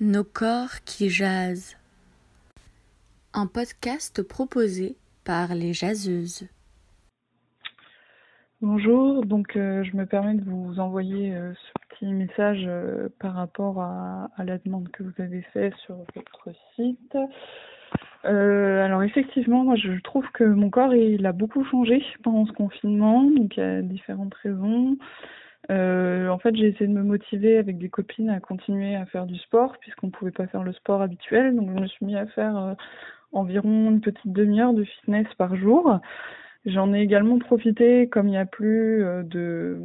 Nos corps qui jasent. Un podcast proposé par les jaseuses. Bonjour, donc euh, je me permets de vous envoyer euh, ce petit message euh, par rapport à, la demande que vous avez faite sur votre site. alors effectivement, moi je trouve que mon corps il a beaucoup changé pendant ce confinement, donc il y a différentes raisons. Euh, en fait, j'ai essayé de me motiver avec des copines à continuer à faire du sport, puisqu'on ne pouvait pas faire le sport habituel. Donc, je me suis mis à faire euh, environ une petite demi-heure de fitness par jour. J'en ai également profité, comme il n'y a plus euh, de,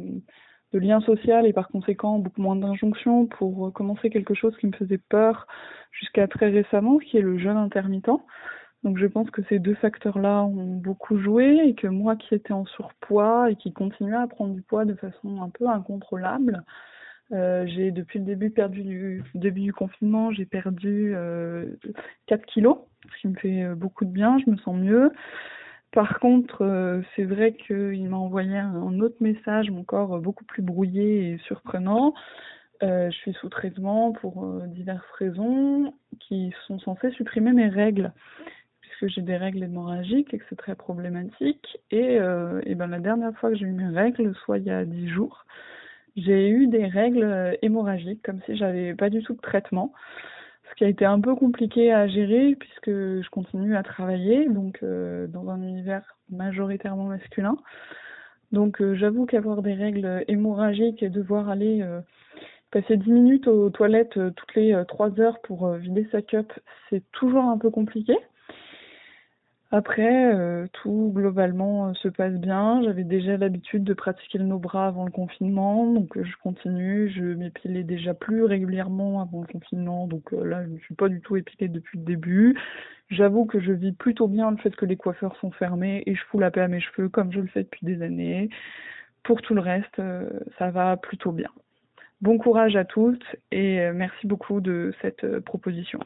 de lien social et par conséquent beaucoup moins d'injonctions, pour commencer quelque chose qui me faisait peur jusqu'à très récemment, qui est le jeûne intermittent. Donc je pense que ces deux facteurs-là ont beaucoup joué et que moi qui étais en surpoids et qui continuais à prendre du poids de façon un peu incontrôlable, euh, j'ai depuis le début perdu du début du confinement, j'ai perdu euh, 4 kilos, ce qui me fait euh, beaucoup de bien, je me sens mieux. Par contre, euh, c'est vrai qu'il m'a envoyé un autre message, mon corps beaucoup plus brouillé et surprenant. Je suis sous traitement pour diverses raisons qui sont censées supprimer mes règles que j'ai des règles hémorragiques et que c'est très problématique. Et, euh, et ben la dernière fois que j'ai eu mes règles, soit il y a 10 jours, j'ai eu des règles hémorragiques, comme si j'avais pas du tout de traitement. Ce qui a été un peu compliqué à gérer puisque je continue à travailler, donc euh, dans un univers majoritairement masculin. Donc euh, j'avoue qu'avoir des règles hémorragiques et devoir aller passer 10 minutes aux toilettes toutes les 3 heures pour vider sa cup, c'est toujours un peu compliqué. Après, euh, tout globalement euh, se passe bien. J'avais déjà l'habitude de pratiquer le no-bras avant le confinement, donc euh, je continue. Je m'épilais déjà plus régulièrement avant le confinement, donc là, je ne suis pas du tout épilée depuis le début. J'avoue que je vis plutôt bien le fait que les coiffeurs sont fermés et je fous la paix à mes cheveux comme je le fais depuis des années. Pour tout le reste, ça va plutôt bien. Bon courage à toutes et merci beaucoup de cette proposition.